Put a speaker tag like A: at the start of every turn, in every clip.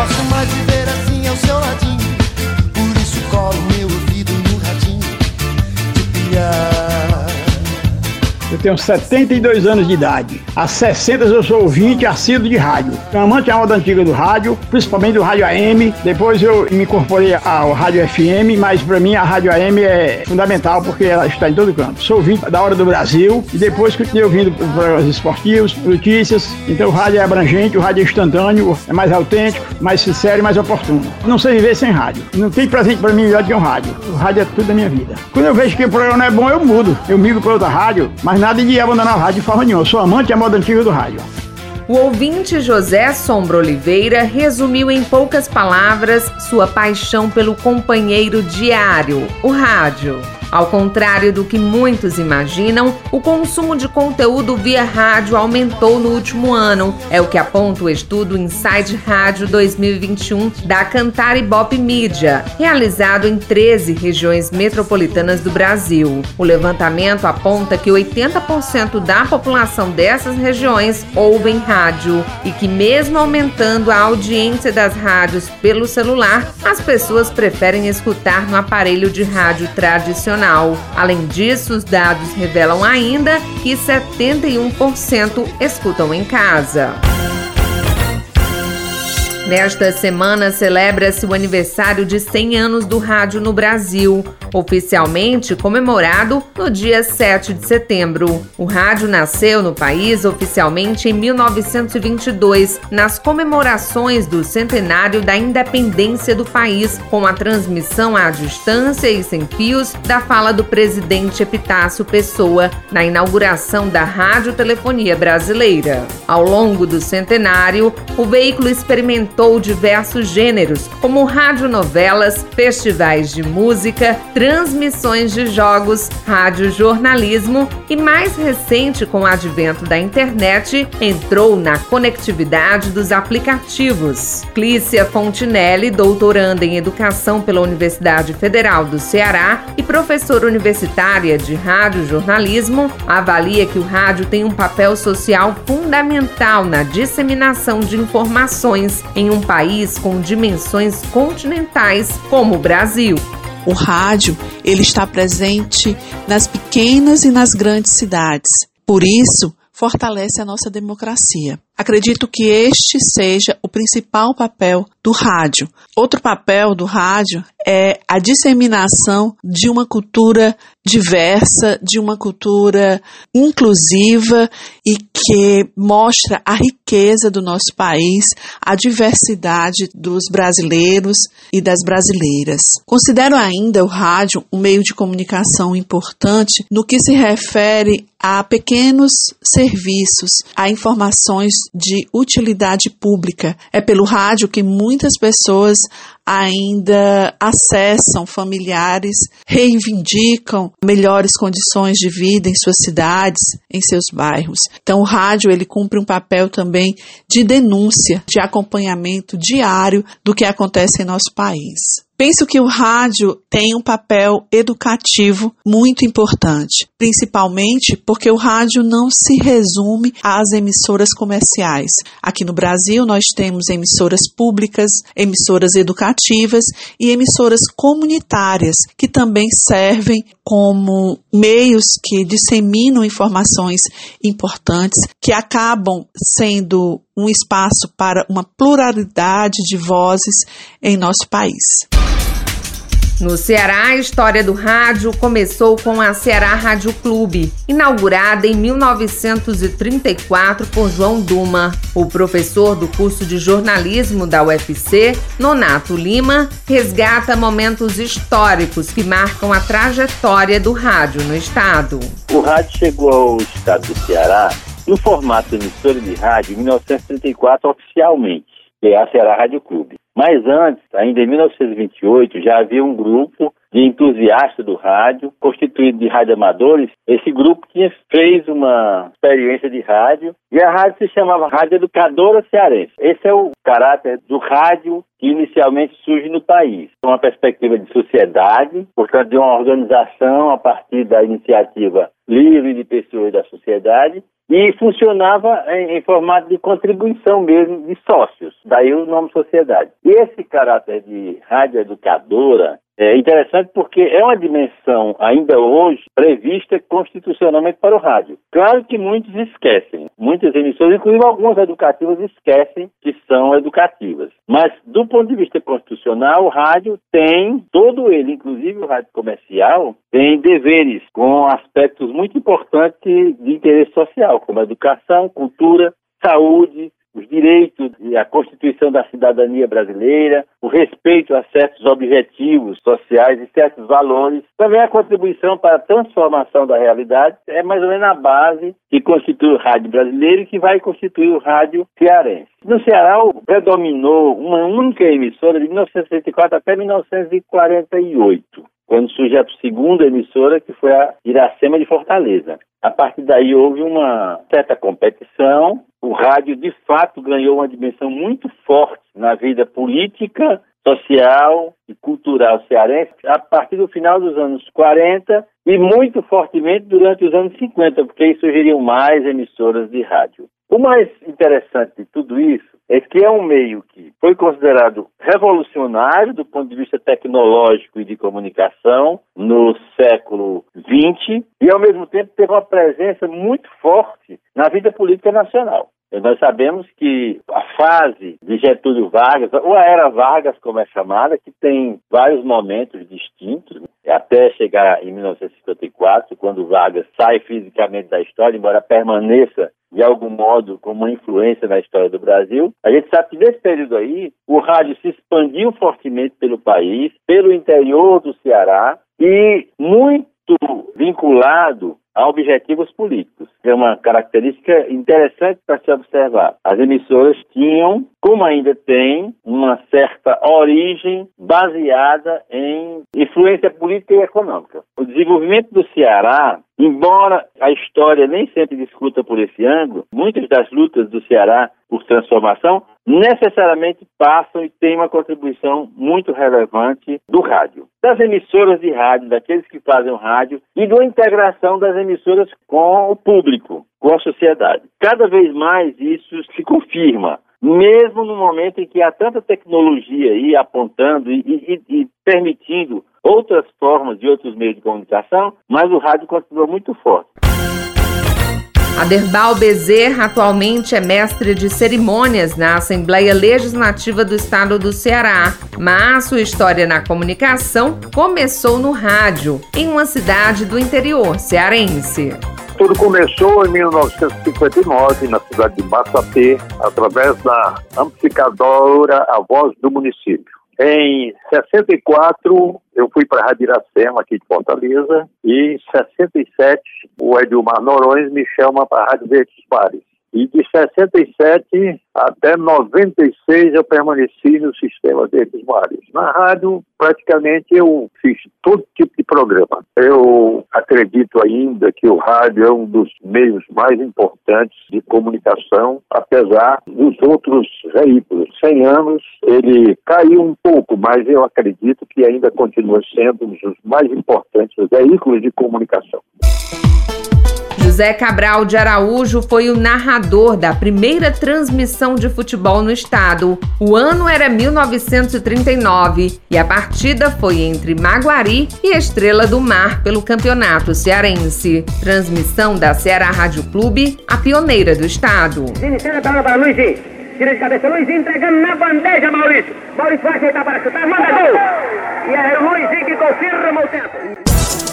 A: posso mais viver assim ao seu ladinho.
B: Tenho 72 anos de idade. Há 60 eu sou ouvinte assíduo de rádio. Sou amante da moda antiga do rádio, principalmente do rádio AM. Depois eu me incorporei ao rádio FM, mas para mim a rádio AM é fundamental porque ela está em todo canto. Sou ouvinte da Hora do Brasil e depois continuei ouvindo programas esportivos, notícias. Então o rádio é abrangente, o rádio é instantâneo, é mais autêntico, mais sincero e mais oportuno. Não sei viver sem rádio. Não tem presente para mim melhor do que um rádio. O rádio é tudo da minha vida. Quando eu vejo que o programa não é bom, eu mudo. Eu migro para outra rádio, mas nada de abandonar o rádio de forma nenhuma. Eu sou amante da moda antiga do rádio.
C: O ouvinte José Sombra Oliveira resumiu em poucas palavras sua paixão pelo companheiro diário, o rádio. Ao contrário do que muitos imaginam, o consumo de conteúdo via rádio aumentou no último ano. É o que aponta o estudo Inside Rádio 2021 da Cantar Ibope Mídia, realizado em 13 regiões metropolitanas do Brasil. O levantamento aponta que 80% da população dessas regiões ouvem rádio e que, mesmo aumentando a audiência das rádios pelo celular, as pessoas preferem escutar no aparelho de rádio tradicional. Além disso, os dados revelam ainda que 71% escutam em casa. Nesta semana celebra-se o aniversário de 100 anos do rádio no Brasil, oficialmente comemorado no dia 7 de setembro. O rádio nasceu no país oficialmente em 1922, nas comemorações do centenário da independência do país, com a transmissão à distância e sem fios da fala do presidente Epitácio Pessoa na inauguração da Radiotelefonia Brasileira. Ao longo do centenário, o veículo experimentou diversos gêneros, como radionovelas, festivais de música, transmissões de jogos, radiojornalismo e, mais recente, com o advento da internet, entrou na conectividade dos aplicativos. Clícia Fontinelli, doutoranda em Educação pela Universidade Federal do Ceará e professora universitária de radiojornalismo, avalia que o rádio tem um papel social fundamental na disseminação de informações em um país com dimensões continentais como o Brasil.
D: O rádio, ele está presente nas pequenas e nas grandes cidades. Por isso, fortalece a nossa democracia. Acredito que este seja o principal papel do rádio. Outro papel do rádio é a disseminação de uma cultura diversa, de uma cultura inclusiva e que mostra a riqueza do nosso país, a diversidade dos brasileiros e das brasileiras. Considero ainda o rádio um meio de comunicação importante no que se refere a pequenos serviços, a informações de utilidade pública. É pelo rádio que muitas pessoas ainda acessam familiares, reivindicam melhores condições de vida em suas cidades, em seus bairros. Então o rádio ele cumpre um papel também de denúncia, de acompanhamento diário do que acontece em nosso país. Penso que o rádio tem um papel educativo muito importante, principalmente porque o rádio não se resume às emissoras comerciais. Aqui no Brasil, nós temos emissoras públicas, emissoras educativas e emissoras comunitárias, que também servem como meios que disseminam informações importantes, que acabam sendo um espaço para uma pluralidade de vozes em nosso país.
C: No Ceará, a história do rádio começou com a Ceará Rádio Clube, inaugurada em 1934 por João Duma. O professor do curso de jornalismo da UFC, Nonato Lima, resgata momentos históricos que marcam a trajetória do rádio no estado.
E: O rádio chegou ao estado do Ceará no formato de emissora de rádio em 1934 oficialmente, que é a Ceará Rádio Clube. Mas antes, ainda em 1928, já havia um grupo de entusiastas do rádio, constituído de radioamadores. Esse grupo tinha, fez uma experiência de rádio e a rádio se chamava Rádio Educadora Cearense. Esse é o caráter do rádio que inicialmente surge no país. Uma perspectiva de sociedade, portanto, de uma organização a partir da iniciativa livre de pessoas da sociedade e funcionava em, em, formato de contribuição mesmo de sócios, daí o nome sociedade. E esse caráter de rádio educadora é interessante porque é uma dimensão ainda hoje prevista constitucionalmente para o rádio. Claro que muitos esquecem, muitas emissoras, inclusive algumas educativas, esquecem que são educativas. Mas do ponto de vista constitucional, o rádio tem, todo ele, inclusive o rádio comercial, tem deveres com aspectos muito importantes de interesse social, como educação, cultura, saúde, direitos e a constituição da cidadania brasileira, o respeito a certos objetivos sociais e certos valores, também a contribuição para a transformação da realidade é mais ou menos a base que constitui o rádio brasileiro e que vai constituir o rádio cearense. No Ceará predominou uma única emissora de 1964 até 1948 quando surge a segunda emissora, que foi a Iracema de Fortaleza. A partir daí houve uma certa competição, o rádio de fato ganhou uma dimensão muito forte na vida política, social e cultural cearense a partir do final dos anos 40 e muito fortemente durante os anos 50, porque aí surgiriam mais emissoras de rádio. O mais interessante de tudo isso é que é um meio que foi considerado revolucionário do ponto de vista tecnológico e de comunicação no século XX e, ao mesmo tempo, teve uma presença muito forte na vida política nacional. Nós sabemos que a fase de Getúlio Vargas, ou a era Vargas, como é chamada, que tem vários momentos distintos? Até chegar em 1954, quando Vargas sai fisicamente da história, embora permaneça de algum modo como uma influência na história do Brasil. A gente sabe que nesse período aí o rádio se expandiu fortemente pelo país, pelo interior do Ceará e muito vinculado a objetivos políticos. É uma característica interessante para se observar. As emissoras tinham, como ainda tem, uma certa origem baseada em influência política e econômica. O desenvolvimento do Ceará, embora a história nem sempre discuta por esse ângulo, muitas das lutas do Ceará por transformação necessariamente passam e têm uma contribuição muito relevante do rádio. Das emissoras de rádio, daqueles que fazem o rádio e da integração das emissoras com o público, com a sociedade. Cada vez mais isso se confirma mesmo no momento em que há tanta tecnologia aí apontando e, e, e, permitindo outras formas de outros meios de comunicação, mas o rádio continua muito forte.
C: Aderbal Bezerra atualmente é mestre de cerimônias na Assembleia Legislativa do Estado do Ceará, mas sua história na comunicação começou no rádio, em uma cidade do interior cearense.
F: Tudo começou em 1959, na cidade de Massapê, através da amplificadora A Voz do Município. Em 64, eu fui para a Rádio Iracema, aqui de Fortaleza, e em 67, o Edilmar Norões me chama para a Rádio Verdes Pares. E de 67 até 96 eu permaneci no sistema desses mares. Na rádio, praticamente eu fiz todo tipo de programa. Eu acredito ainda que o rádio é um dos meios mais importantes de comunicação, apesar dos outros veículos. 100 anos ele caiu um pouco, mas eu acredito que ainda continua sendo um dos mais importantes veículos de comunicação.
C: José Cabral de Araújo foi o narrador da primeira transmissão de futebol no estado. O ano era 1939 e a partida foi entre Maguari e Estrela do Mar pelo Campeonato Cearense. Transmissão da Ceará Rádio Clube, a pioneira do estado.
G: Iniciando a para Luizinho. Tira de cabeça, Luizinho entregando na bandeja, Maurício. Maurício vai ajeitar para chutar, manda gol. E é Luizinho que confirma o tempo.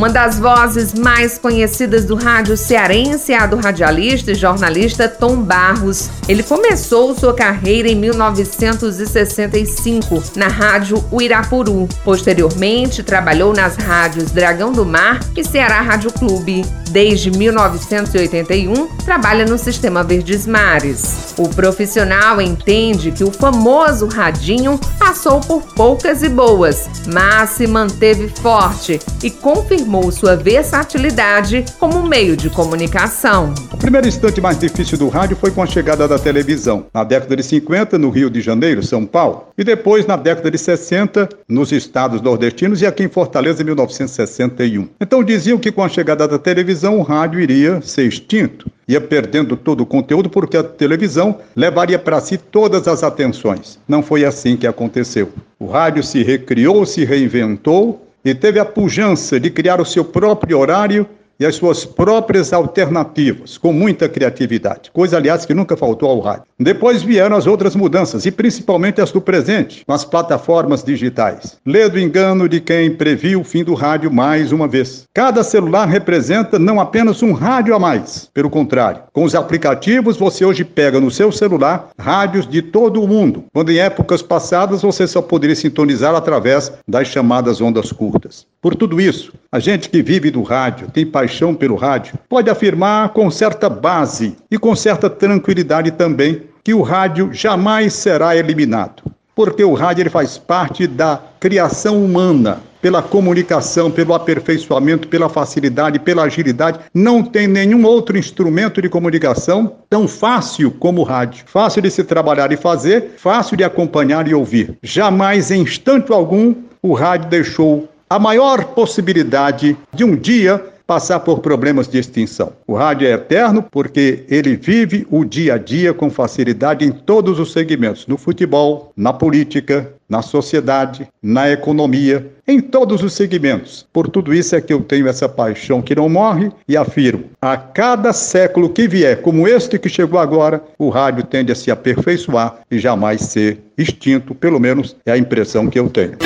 C: Uma das vozes mais conhecidas do rádio cearense é a do radialista e jornalista Tom Barros. Ele começou sua carreira em 1965 na rádio Uirapuru. Posteriormente, trabalhou nas rádios Dragão do Mar e Ceará Rádio Clube. Desde 1981, trabalha no Sistema Verdes Mares. O profissional entende que o famoso radinho passou por poucas e boas, mas se manteve forte e confirmou afirmou sua versatilidade como meio de comunicação.
H: O primeiro instante mais difícil do rádio foi com a chegada da televisão, na década de 50 no Rio de Janeiro, São Paulo, e depois na década de 60 nos estados nordestinos e aqui em Fortaleza em 1961. Então diziam que com a chegada da televisão o rádio iria ser extinto ia perdendo todo o conteúdo porque a televisão levaria para si todas as atenções. Não foi assim que aconteceu. O rádio se recriou, se reinventou e teve a pujança de criar o seu próprio horário e as suas próprias alternativas, com muita criatividade, coisa, aliás, que nunca faltou ao rádio. Depois vieram as outras mudanças, e principalmente as do presente, com as plataformas digitais. Lê do engano de quem previu o fim do rádio mais uma vez. Cada celular representa não apenas um rádio a mais, pelo contrário. Com os aplicativos, você hoje pega no seu celular rádios de todo o mundo, quando em épocas passadas você só poderia sintonizar através das chamadas ondas curtas. Por tudo isso, a gente que vive do rádio, tem paixão pelo rádio, pode afirmar com certa base e com certa tranquilidade também que o rádio jamais será eliminado. Porque o rádio ele faz parte da criação humana, pela comunicação, pelo aperfeiçoamento, pela facilidade, pela agilidade. Não tem nenhum outro instrumento de comunicação tão fácil como o rádio. Fácil de se trabalhar e fazer, fácil de acompanhar e ouvir. Jamais, em instante algum, o rádio deixou a maior possibilidade de um dia passar por problemas de extinção. O rádio é eterno porque ele vive o dia a dia com facilidade em todos os segmentos, no futebol, na política, na sociedade, na economia, em todos os segmentos. Por tudo isso é que eu tenho essa paixão que não morre e afirmo: a cada século que vier, como este que chegou agora, o rádio tende a se aperfeiçoar e jamais ser extinto, pelo menos é a impressão que eu tenho.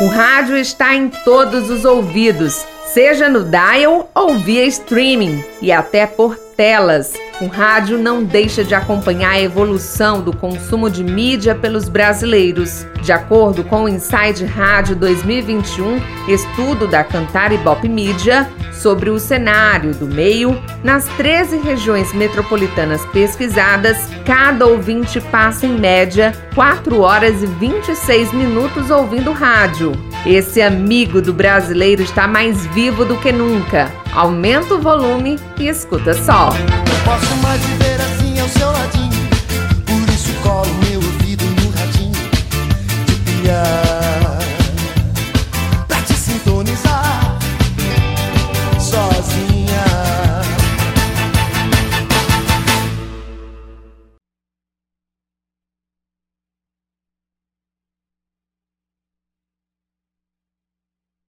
C: O rádio está em todos os ouvidos, seja no dial ou via streaming e até por telas. O rádio não deixa de acompanhar a evolução do consumo de mídia pelos brasileiros. De acordo com o Inside Rádio 2021, estudo da Cantar Ibope Mídia sobre o cenário do meio, nas 13 regiões metropolitanas pesquisadas, cada ouvinte passa em média 4 horas e 26 minutos ouvindo rádio. Esse amigo do brasileiro está mais vivo do que nunca. Aumenta o volume e escuta só.
A: Não posso mais viver